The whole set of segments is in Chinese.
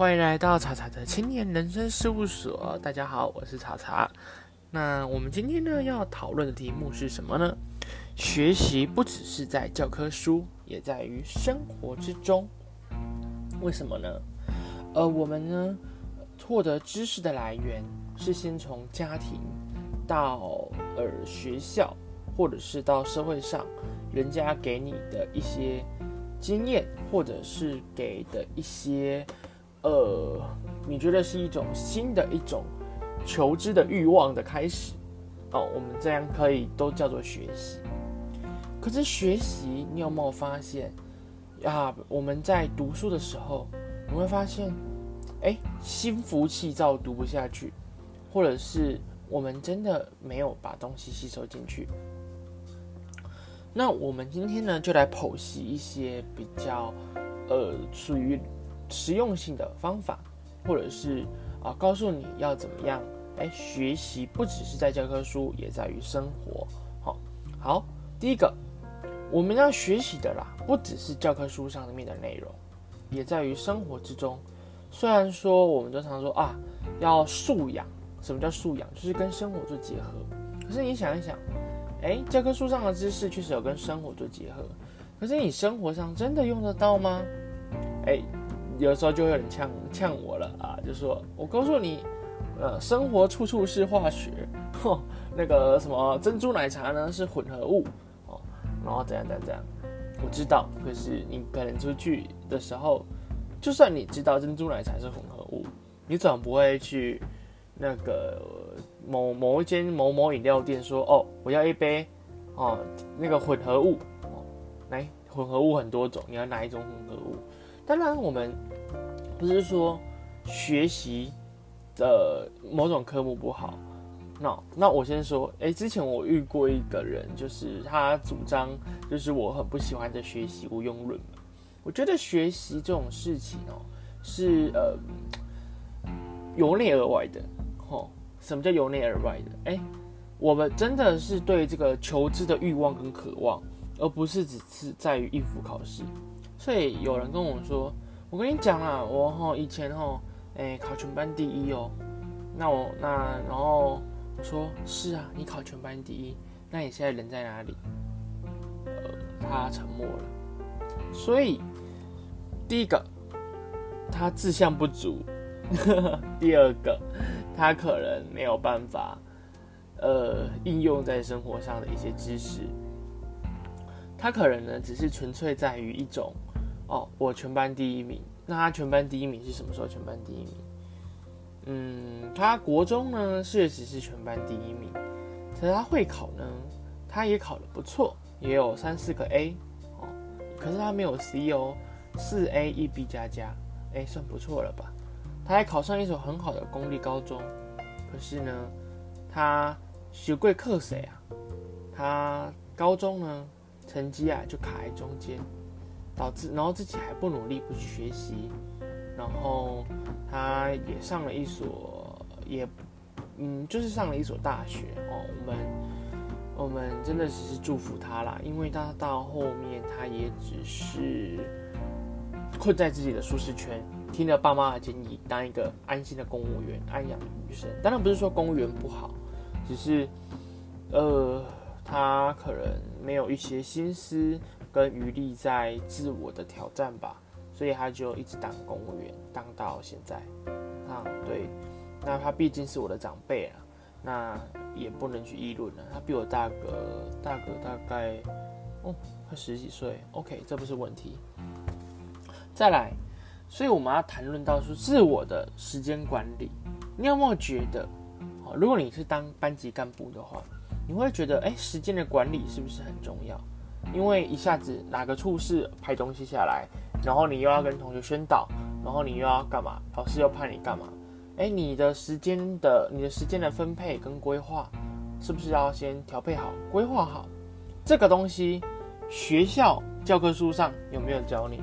欢迎来到茶茶的青年人生事务所。大家好，我是茶茶。那我们今天呢要讨论的题目是什么呢？学习不只是在教科书，也在于生活之中。为什么呢？呃，我们呢获得知识的来源是先从家庭到呃学校，或者是到社会上，人家给你的一些经验，或者是给的一些。呃，你觉得是一种新的一种求知的欲望的开始哦？我们这样可以都叫做学习。可是学习，你有没有发现啊？我们在读书的时候，你会发现，哎，心浮气躁，读不下去，或者是我们真的没有把东西吸收进去。那我们今天呢，就来剖析一些比较呃属于。实用性的方法，或者是啊，告诉你要怎么样哎学习，不只是在教科书，也在于生活。好，好，第一个，我们要学习的啦，不只是教科书上面的内容，也在于生活之中。虽然说我们都常说啊，要素养，什么叫素养？就是跟生活做结合。可是你想一想，哎，教科书上的知识确实有跟生活做结合，可是你生活上真的用得到吗？哎。有时候就会有人呛呛我了啊，就说我告诉你，呃，生活处处是化学，嚯，那个什么珍珠奶茶呢是混合物哦，然后怎样怎样怎样，我知道，可是你可能出去的时候，就算你知道珍珠奶茶是混合物，你总不会去那个某某一间某某饮料店说哦，我要一杯哦那个混合物哦，来混合物很多种，你要哪一种混合物？当然我们。不是说学习的某种科目不好，那那我先说，哎，之前我遇过一个人，就是他主张，就是我很不喜欢的学习无用论。我觉得学习这种事情哦，是呃由内而外的，吼，什么叫由内而外的？哎，我们真的是对这个求知的欲望跟渴望，而不是只是在于应付考试。所以有人跟我说。我跟你讲啦，我哈以前哈，哎考全班第一哦，那我那然后说是啊，你考全班第一，那你现在人在哪里？呃，他沉默了。所以第一个，他志向不足；第二个，他可能没有办法呃应用在生活上的一些知识，他可能呢只是纯粹在于一种。哦，我全班第一名。那他全班第一名是什么时候？全班第一名，嗯，他国中呢确实是全班第一名。可是他会考呢，他也考得不错，也有三四个 A 哦。可是他没有 C 哦，四 A 一 B 加加，哎，算不错了吧？他还考上一所很好的公立高中。可是呢，他学贵课谁啊？他高中呢成绩啊就卡在中间。导致，然后自己还不努力，不去学习，然后他也上了一所，也，嗯，就是上了一所大学哦。我们，我们真的只是祝福他啦，因为他到后面他也只是困在自己的舒适圈，听了爸妈的建议，当一个安心的公务员，安养余生。当然不是说公务员不好，只是，呃，他可能没有一些心思。跟余力在自我的挑战吧，所以他就一直当公务员，当到现在。啊，对，那他毕竟是我的长辈啊，那也不能去议论了。他比我大个大个大概哦，快十几岁。OK，这不是问题。再来，所以我们要谈论到说自我的时间管理。你有没有觉得，好，如果你是当班级干部的话，你会觉得，哎，时间的管理是不是很重要？因为一下子哪个处室拍东西下来，然后你又要跟同学宣导，然后你又要干嘛？老师又派你干嘛？哎，你的时间的你的时间的分配跟规划，是不是要先调配好、规划好？这个东西学校教科书上有没有教你？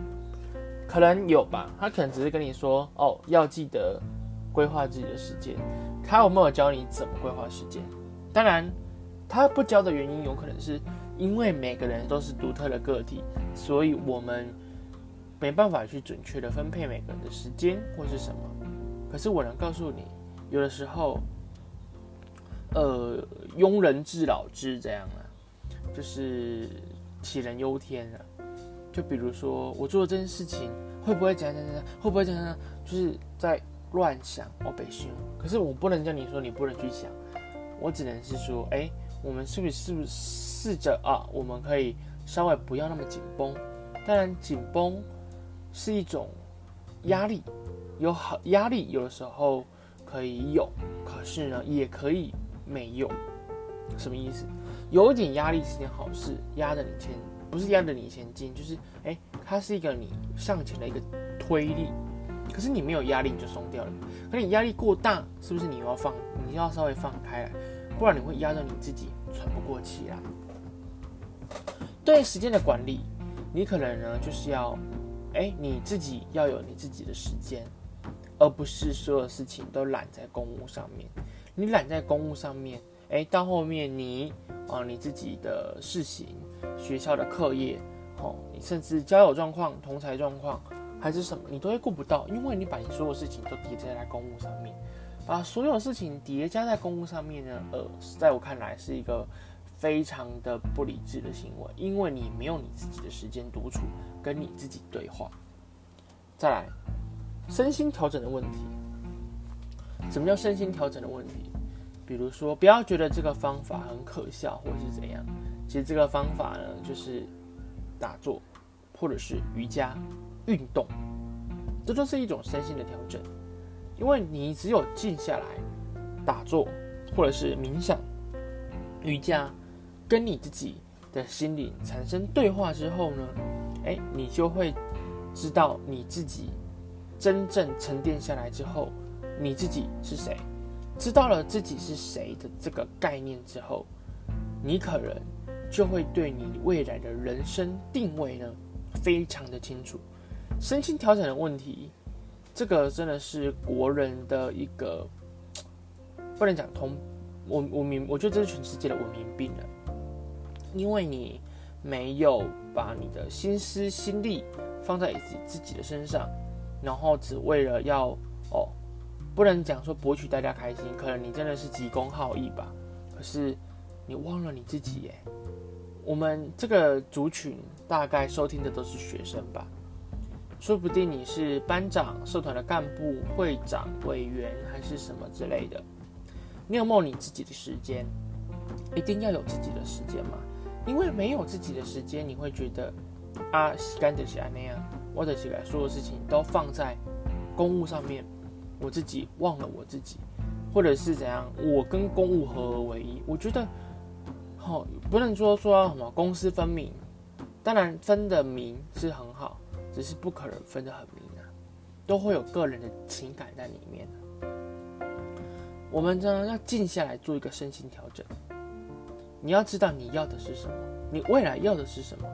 可能有吧，他可能只是跟你说哦，要记得规划自己的时间。他有没有教你怎么规划时间？当然，他不教的原因有可能是。因为每个人都是独特的个体，所以我们没办法去准确的分配每个人的时间或是什么。可是我能告诉你，有的时候，呃，庸人自扰之这样啊，就是杞人忧天啊。就比如说，我做这件事情会不会怎样怎样，会不会怎样，就是在乱想我被凶。可是我不能叫你说你不能去想，我只能是说，哎，我们是不是试着啊，我们可以稍微不要那么紧绷。当然，紧绷是一种压力，有好压力，有的时候可以有，可是呢，也可以没有。什么意思？有一点压力是件好事，压着你前。不是压着你前进，就是哎，它是一个你向前的一个推力。可是你没有压力，你就松掉了。可是你压力过大，是不是你要放？你要稍微放开来，不然你会压着你自己喘不过气来。对时间的管理，你可能呢就是要，哎，你自己要有你自己的时间，而不是所有事情都揽在公务上面。你揽在公务上面，哎，到后面你啊你自己的事情。学校的课业，哦，你甚至交友状况、同财状况，还是什么，你都会顾不到，因为你把你所有事情都叠加在公务上面，把所有事情叠加在公务上面呢，呃，在我看来是一个非常的不理智的行为，因为你没有你自己的时间独处，跟你自己对话。再来，身心调整的问题，什么叫身心调整的问题？比如说，不要觉得这个方法很可笑，或者是怎样。其实这个方法呢，就是打坐，或者是瑜伽运动，这都是一种身心的调整。因为你只有静下来打坐，或者是冥想、瑜伽，跟你自己的心灵产生对话之后呢，哎，你就会知道你自己真正沉淀下来之后，你自己是谁。知道了自己是谁的这个概念之后，你可能。就会对你未来的人生定位呢，非常的清楚。身心调整的问题，这个真的是国人的一个不能讲通文文明，我觉得这是全世界的文明病了。因为你没有把你的心思心力放在自自己的身上，然后只为了要哦，不能讲说博取大家开心，可能你真的是急公好义吧，可是你忘了你自己耶。我们这个族群大概收听的都是学生吧，说不定你是班长、社团的干部、会长、委员还是什么之类的。你有没有你自己的时间？一定要有自己的时间嘛？因为没有自己的时间，你会觉得啊，干得起来那样，我得起来，所有事情都放在公务上面，我自己忘了我自己，或者是怎样，我跟公务合而为一，我觉得。哦，不能说说什么公私分明，当然分的明是很好，只是不可能分得很明啊，都会有个人的情感在里面。我们呢要静下来做一个身心调整，你要知道你要的是什么，你未来要的是什么，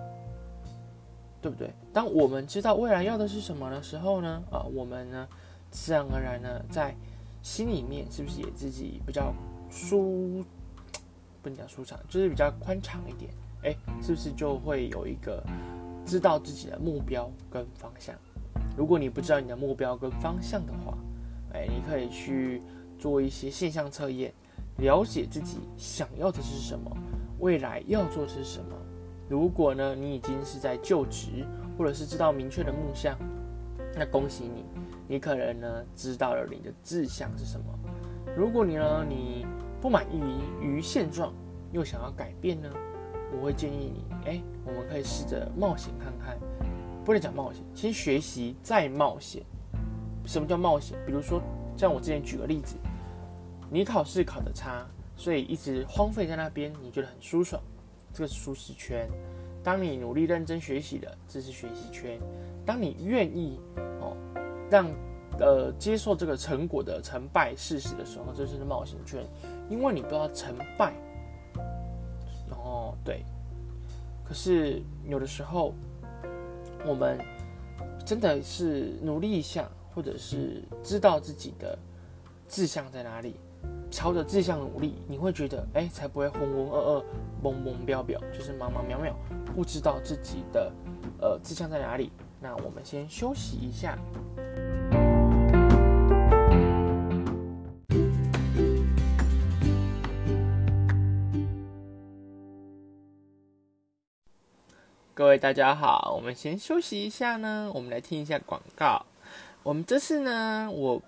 对不对？当我们知道未来要的是什么的时候呢，啊，我们呢自然而然呢在心里面是不是也自己比较舒？不能讲舒畅，就是比较宽敞一点，哎，是不是就会有一个知道自己的目标跟方向？如果你不知道你的目标跟方向的话，哎，你可以去做一些现象测验，了解自己想要的是什么，未来要做的是什么。如果呢，你已经是在就职，或者是知道明确的目标，那恭喜你，你可能呢知道了你的志向是什么。如果你呢，你不满意于现状，又想要改变呢？我会建议你，哎，我们可以试着冒险看看。不能讲冒险，先学习再冒险。什么叫冒险？比如说，像我之前举个例子，你考试考得差，所以一直荒废在那边，你觉得很舒爽，这个是舒适圈。当你努力认真学习的，这是学习圈。当你愿意哦，让呃接受这个成果的成败事实的时候，这是冒险圈。因为你不知道成败，对。可是有的时候，我们真的是努力一下，或者是知道自己的志向在哪里，朝着志向努力，你会觉得，哎，才不会浑浑噩噩、懵懵标标，就是茫茫渺渺，不知道自己的呃志向在哪里，那我们先休息一下。各位大家好，我们先休息一下呢，我们来听一下广告。我们这次呢，我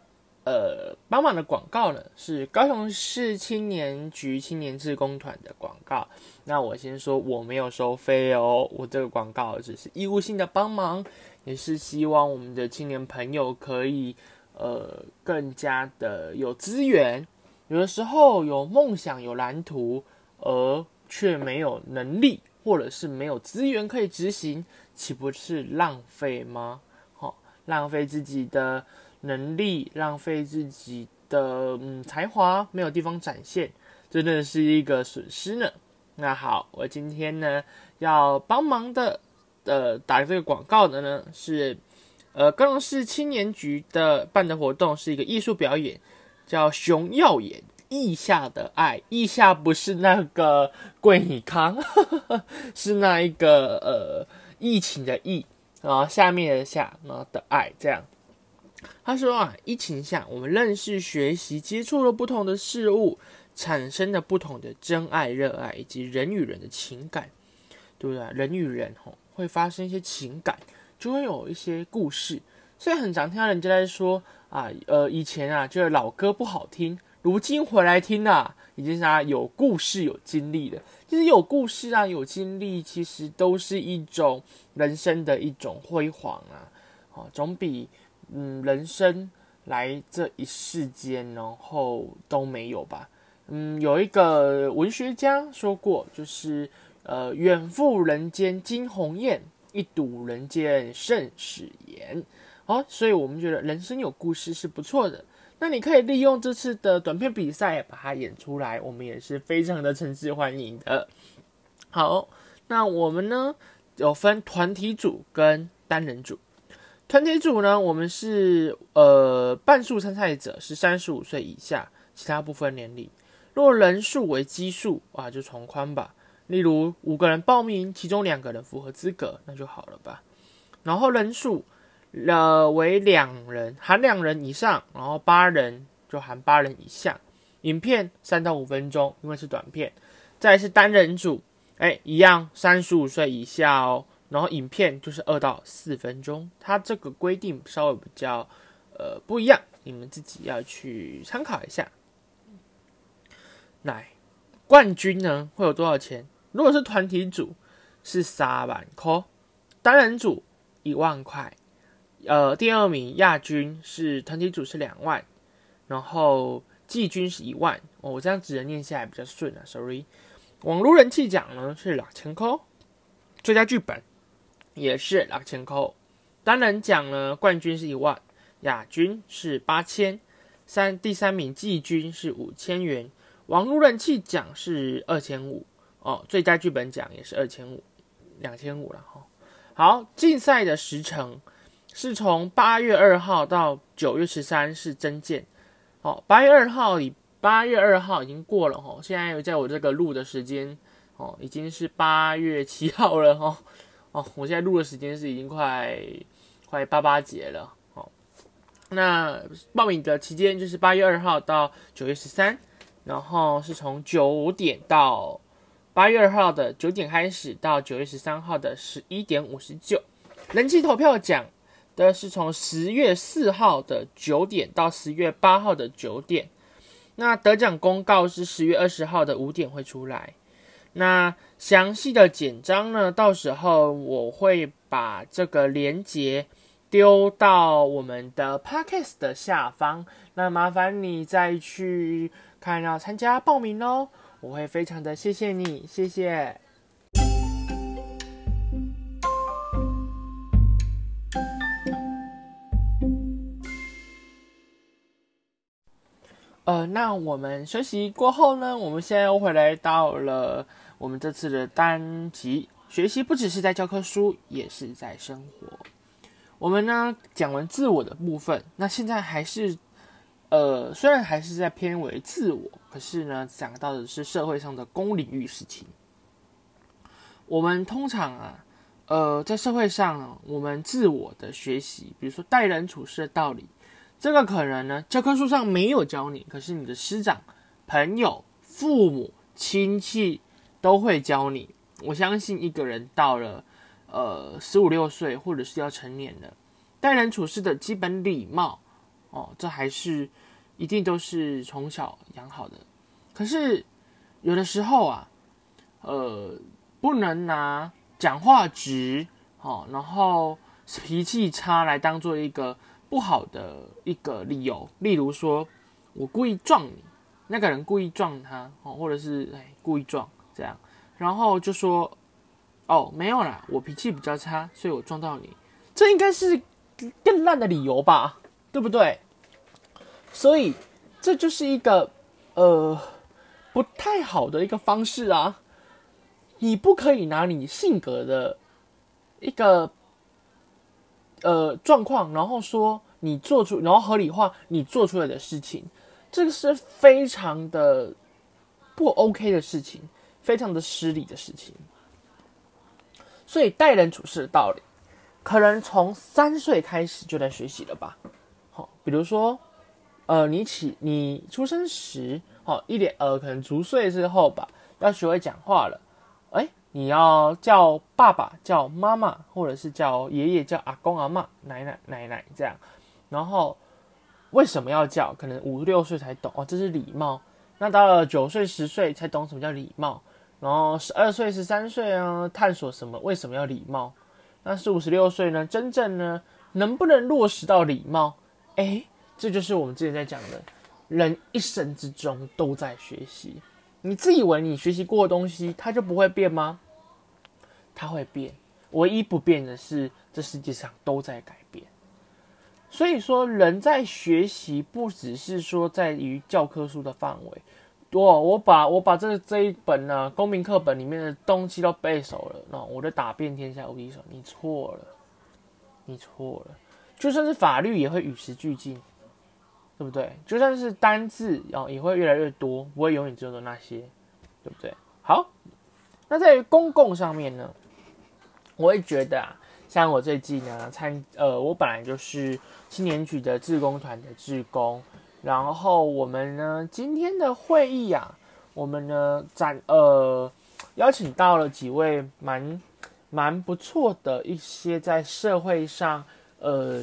呃帮忙的广告呢是高雄市青年局青年志工团的广告。那我先说我没有收费哦，我这个广告只是义务性的帮忙，也是希望我们的青年朋友可以呃更加的有资源。有的时候有梦想有蓝图，而却没有能力。或者是没有资源可以执行，岂不是浪费吗？好，浪费自己的能力，浪费自己的嗯才华，没有地方展现，真的是一个损失呢。那好，我今天呢要帮忙的呃打这个广告的呢是呃高雄市青年局的办的活动，是一个艺术表演，叫熊耀眼。意下的爱，意下不是那个桂尼康，是那一个呃疫情的疫啊，下面的下然后的爱这样。他说啊，疫情下我们认识、学习、接触了不同的事物，产生了不同的真爱、热爱以及人与人的情感，对不对？人与人吼会发生一些情感，就会有一些故事。所以很常听到人家在说啊，呃，以前啊，就是老歌不好听。如今回来听啊，已经是啊有故事、有经历的。其实有故事啊，有经历，其实都是一种人生的一种辉煌啊。哦，总比嗯人生来这一世间，然后都没有吧。嗯，有一个文学家说过，就是呃远赴人间惊鸿雁，一睹人间盛世颜。哦，所以我们觉得人生有故事是不错的。那你可以利用这次的短片比赛把它演出来，我们也是非常的诚挚欢迎的。好，那我们呢有分团体组跟单人组。团体组呢，我们是呃半数参赛者是三十五岁以下，其他不分年龄。若人数为奇数啊，就从宽吧。例如五个人报名，其中两个人符合资格，那就好了吧。然后人数。了为两人，含两人以上，然后八人就含八人以下。影片三到五分钟，因为是短片。再是单人组，哎，一样三十五岁以下哦。然后影片就是二到四分钟，它这个规定稍微比较呃不一样，你们自己要去参考一下。来，冠军呢会有多少钱？如果是团体组是三万块，单人组一万块。呃，第二名亚军是团体组是两万，然后季军是一万。哦，我这样直接念下来比较顺啊，sorry。网络人气奖呢是两千扣，最佳剧本也是两千扣。单人奖呢，冠军是一万，亚军是八千，三第三名季军是五千元。网络人气奖是二千五哦，最佳剧本奖也是二千五，两千五了哈。好，竞赛的时程。是从八月二号到九月十三是真件，哦，八月二号已八月二号已经过了哈，现在在我这个录的时间哦，已经是八月七号了哈，哦，我现在录的时间是已经快快八八节了，哦，那报名的期间就是八月二号到九月十三，然后是从九点到八月二号的九点开始到九月十三号的十一点五十九，人气投票奖。的是从十月四号的九点到十月八号的九点，那得奖公告是十月二十号的五点会出来。那详细的简章呢，到时候我会把这个链接丢到我们的 podcast 的下方，那麻烦你再去看要参加报名哦，我会非常的谢谢你，谢谢。呃，那我们休息过后呢，我们现在又回来到了我们这次的单集。学习不只是在教科书，也是在生活。我们呢讲完自我的部分，那现在还是呃，虽然还是在偏为自我，可是呢讲到的是社会上的公领域事情。我们通常啊，呃，在社会上，我们自我的学习，比如说待人处事的道理，这个可能呢，教科书上没有教你，可是你的师长、朋友、父母、亲戚都会教你。我相信一个人到了呃十五六岁，或者是要成年了，待人处事的基本礼貌，哦，这还是一定都是从小养好的。可是有的时候啊，呃，不能拿。讲话直，哦，然后脾气差来当做一个不好的一个理由。例如说，我故意撞你，那个人故意撞他，哦，或者是哎故意撞这样，然后就说，哦，没有啦，我脾气比较差，所以我撞到你。这应该是更烂的理由吧，对不对？所以这就是一个呃不太好的一个方式啊。你不可以拿你性格的一个呃状况，然后说你做出，然后合理化你做出来的事情，这个是非常的不 OK 的事情，非常的失礼的事情。所以待人处事的道理，可能从三岁开始就在学习了吧。好，比如说，呃，你起你出生时，好一点呃，可能足岁之后吧，要学会讲话了。哎，你要叫爸爸、叫妈妈，或者是叫爷爷、叫阿公、阿妈、奶奶、奶奶这样。然后为什么要叫？可能五六岁才懂哦，这是礼貌。那到了九岁、十岁才懂什么叫礼貌。然后十二岁、十三岁啊，探索什么为什么要礼貌。那十五、十六岁呢？真正呢，能不能落实到礼貌？哎，这就是我们之前在讲的，人一生之中都在学习。你自以为你学习过的东西，它就不会变吗？它会变，唯一不变的是这世界上都在改。所以说，人在学习不只是说在于教科书的范围。我我把我把这这一本呢公民课本里面的东西都背熟了，那我就打遍天下无敌手。你错了，你错了，就算是法律也会与时俱进。对不对？就算是单字哦，也会越来越多，不会永远只有那些，对不对？好，那在于公共上面呢，我会觉得啊，像我最近呢参呃，我本来就是青年局的志工团的志工，然后我们呢今天的会议啊，我们呢展呃邀请到了几位蛮蛮不错的一些在社会上呃。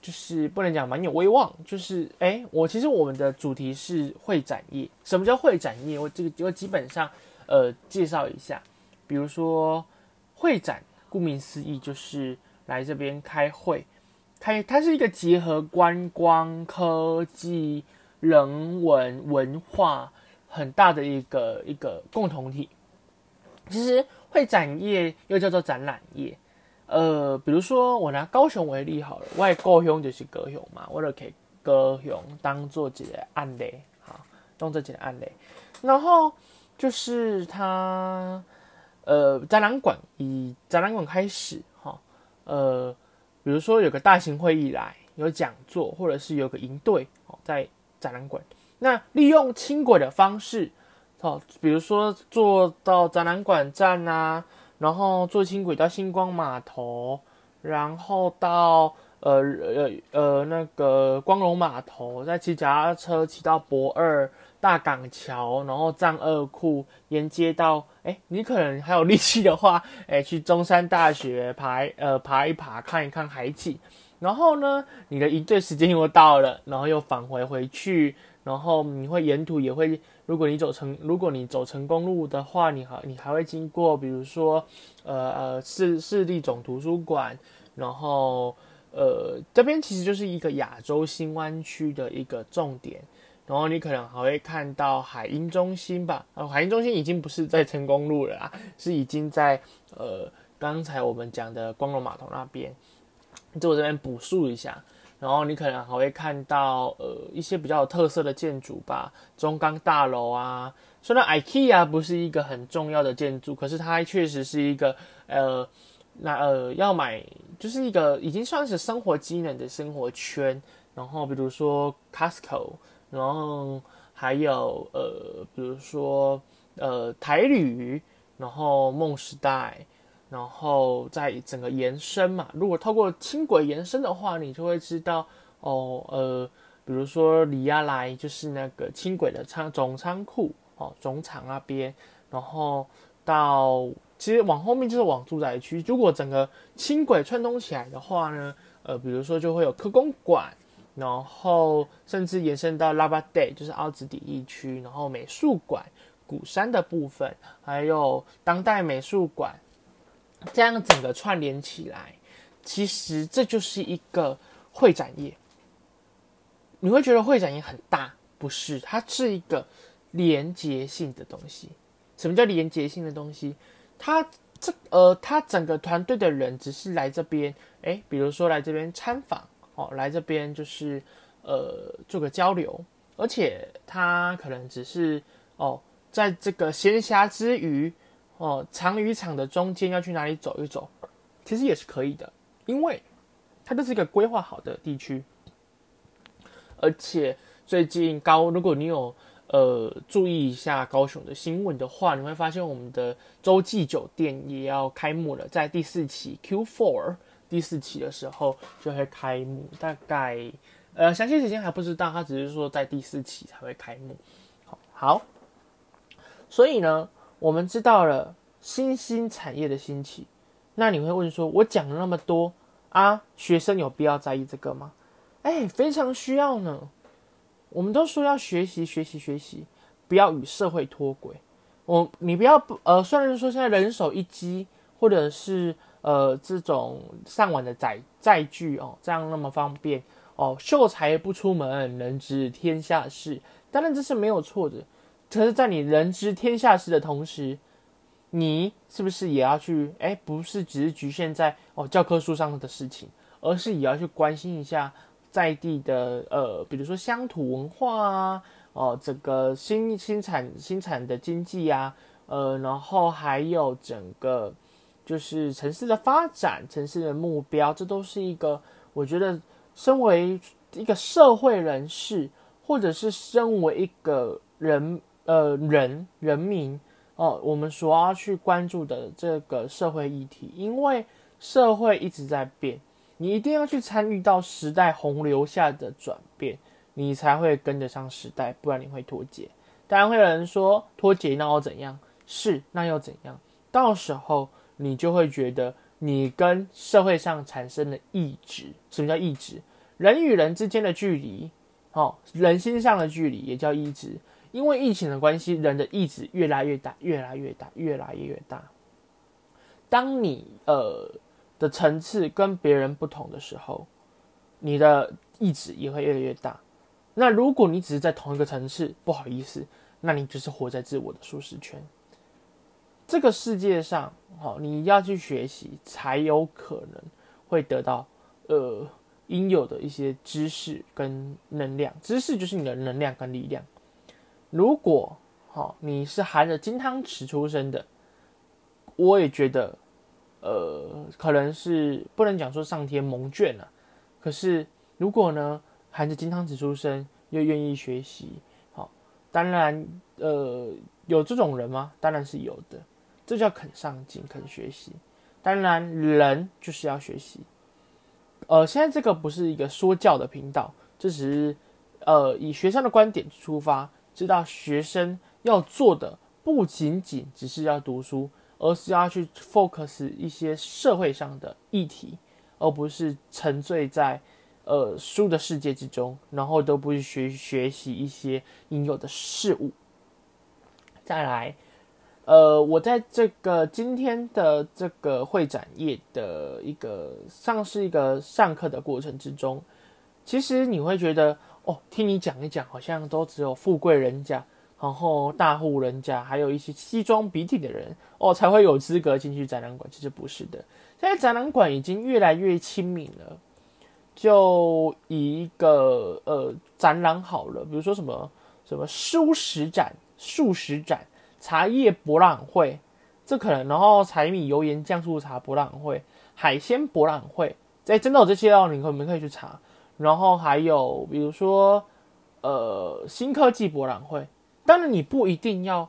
就是不能讲蛮有威望，就是哎，我其实我们的主题是会展业。什么叫会展业？我这个就基本上呃介绍一下。比如说会展，顾名思义就是来这边开会，开它是一个结合观光、科技、人文、文化很大的一个一个共同体。其实会展业又叫做展览业。呃，比如说我拿高雄为例好了，外高雄就是高雄嘛，我就可以高雄当做一个案例，好，当做一个案例。然后就是它，呃，展览馆以展览馆开始，哈，呃，比如说有个大型会议来，有讲座，或者是有个营队，哦，在展览馆，那利用轻轨的方式，哦，比如说坐到展览馆站啊。然后坐轻轨到星光码头，然后到呃呃呃那个光荣码头，再骑脚踏车骑到博二大港桥，然后藏二库沿街到哎，你可能还有力气的话，哎去中山大学爬呃爬一爬看一看海景，然后呢你的一队时间又到了，然后又返回回去，然后你会沿途也会。如果你走成，如果你走成公路的话，你还你还会经过，比如说，呃呃市市立总图书馆，然后呃这边其实就是一个亚洲新湾区的一个重点，然后你可能还会看到海鹰中心吧，啊海鹰中心已经不是在成功路了啊，是已经在呃刚才我们讲的光荣码头那边，就我这边补述一下。然后你可能还会看到呃一些比较有特色的建筑吧，中钢大楼啊。虽然 IKEA 不是一个很重要的建筑，可是它确实是一个呃那呃要买就是一个已经算是生活机能的生活圈。然后比如说 Costco，然后还有呃比如说呃台旅，然后梦时代。然后在整个延伸嘛。如果透过轻轨延伸的话，你就会知道哦，呃，比如说里亚来就是那个轻轨的仓总仓库哦，总厂那边，然后到其实往后面就是往住宅区。如果整个轻轨串通起来的话呢，呃，比如说就会有科工馆。然后甚至延伸到拉巴 day，就是奥兹底地区，然后美术馆、鼓山的部分，还有当代美术馆，这样整个串联起来，其实这就是一个会展业。你会觉得会展业很大，不是？它是一个连接性的东西。什么叫连接性的东西？它这呃，它整个团队的人只是来这边，诶，比如说来这边参访。哦，来这边就是呃做个交流，而且他可能只是哦，在这个闲暇之余，哦长渔场的中间要去哪里走一走，其实也是可以的，因为它就是一个规划好的地区，而且最近高，如果你有呃注意一下高雄的新闻的话，你会发现我们的洲际酒店也要开幕了，在第四期 Q Four。第四期的时候就会开幕，大概呃详细时间还不知道，他只是说在第四期才会开幕。好，所以呢，我们知道了新兴产业的兴起，那你会问说，我讲了那么多啊，学生有必要在意这个吗？哎，非常需要呢。我们都说要学习学习学习，不要与社会脱轨。我你不要不呃，虽然说现在人手一机，或者是。呃，这种上网的载载具哦，这样那么方便哦。秀才不出门，能知天下事。当然这是没有错的。可是，在你人知天下事的同时，你是不是也要去？哎，不是只是局限在哦教科书上的事情，而是也要去关心一下在地的呃，比如说乡土文化啊，哦，这个新新产新产的经济啊，呃，然后还有整个。就是城市的发展，城市的目标，这都是一个我觉得，身为一个社会人士，或者是身为一个人呃人人民哦，我们所要去关注的这个社会议题，因为社会一直在变，你一定要去参与到时代洪流下的转变，你才会跟得上时代，不然你会脱节。当然会有人说脱节那又怎样？是那又怎样？到时候。你就会觉得你跟社会上产生了意志。什么叫意志？人与人之间的距离，哦，人心上的距离也叫意志。因为疫情的关系，人的意志越来越大，越来越大，越来越大。当你呃的层次跟别人不同的时候，你的意志也会越来越大。那如果你只是在同一个层次，不好意思，那你就是活在自我的舒适圈。这个世界上，好，你要去学习，才有可能会得到呃应有的一些知识跟能量。知识就是你的能量跟力量。如果好，你是含着金汤匙出生的，我也觉得，呃，可能是不能讲说上天蒙眷了。可是如果呢，含着金汤匙出生又愿意学习，好，当然，呃，有这种人吗？当然是有的。这叫肯上进、肯学习。当然，人就是要学习。呃，现在这个不是一个说教的频道，这只是呃以学生的观点出发，知道学生要做的不仅仅只是要读书，而是要去 focus 一些社会上的议题，而不是沉醉在呃书的世界之中，然后都不去学学习一些应有的事物。再来。呃，我在这个今天的这个会展业的一个上是一个上课的过程之中，其实你会觉得哦，听你讲一讲，好像都只有富贵人家，然后大户人家，还有一些西装笔挺的人哦，才会有资格进去展览馆。其实不是的，现在展览馆已经越来越亲民了。就以一个呃展览好了，比如说什么什么素食展、素食展。茶叶博览会，这可能，然后柴米油盐酱醋茶博览会，海鲜博览会，在真的有这些哦，你可你们可以去查。然后还有比如说，呃，新科技博览会，当然你不一定要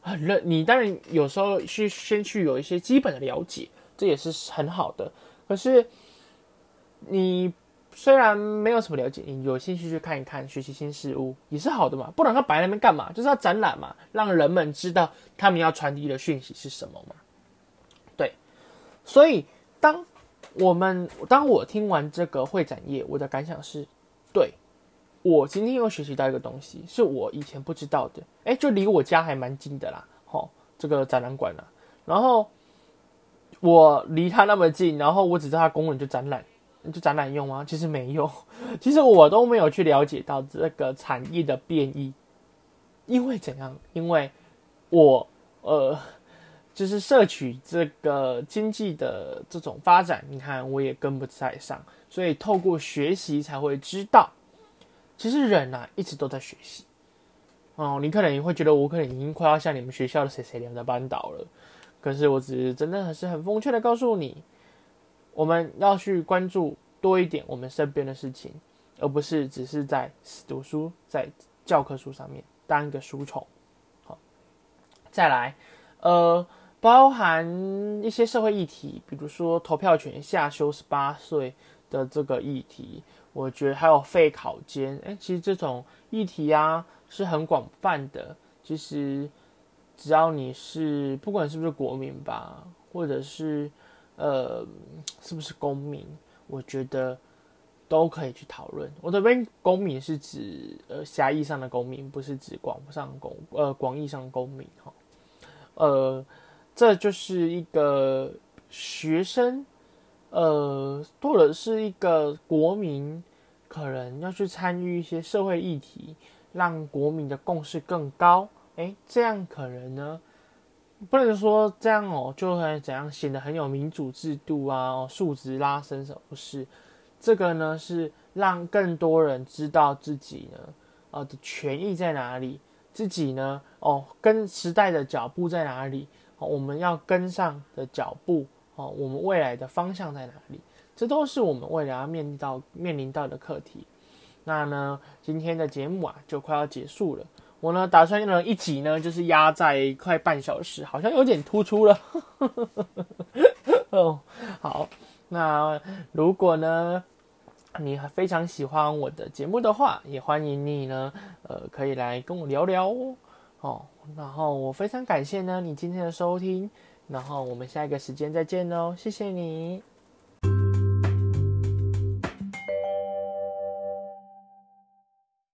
很认，你当然有时候去先去有一些基本的了解，这也是很好的。可是你虽然没有什么了解，你有兴趣去看一看，学习新事物也是好的嘛。不然他摆那边干嘛？就是要展览嘛，让人们知道他们要传递的讯息是什么嘛。对，所以当我们当我听完这个会展业，我的感想是，对。我今天又学习到一个东西，是我以前不知道的。哎，就离我家还蛮近的啦，吼，这个展览馆啦。然后我离它那么近，然后我只知道它功能就展览，就展览用吗？其实没有，其实我都没有去了解到这个产业的变异。因为怎样？因为我呃，就是摄取这个经济的这种发展，你看我也跟不在上，所以透过学习才会知道。其实人呐，一直都在学习。哦，你可能也会觉得我可能已经快要像你们学校的谁谁两的班导了。可是我只是真的是很风趣的告诉你，我们要去关注多一点我们身边的事情，而不是只是在读书在教科书上面当一个书虫。好，再来，呃，包含一些社会议题，比如说投票权下修十八岁的这个议题。我觉得还有废考监，哎，其实这种议题啊是很广泛的。其实只要你是不管是不是国民吧，或者是呃是不是公民，我觉得都可以去讨论。我这边公民是指呃狭义上的公民，不是指广上公呃广义上公民哈。呃，这就是一个学生。呃，或者是一个国民，可能要去参与一些社会议题，让国民的共识更高。哎，这样可能呢，不能说这样哦，就会怎样显得很有民主制度啊，哦，数值拉升什么？不是，这个呢是让更多人知道自己呢，呃的权益在哪里，自己呢，哦，跟时代的脚步在哪里，我们要跟上的脚步。哦，我们未来的方向在哪里？这都是我们未来要面临到面临到的课题。那呢，今天的节目啊，就快要结束了。我呢，打算呢一集呢，就是压在快半小时，好像有点突出了。哦，好。那如果呢，你非常喜欢我的节目的话，也欢迎你呢，呃，可以来跟我聊聊哦。哦，然后我非常感谢呢，你今天的收听。然后我们下一个时间再见喽，谢谢你。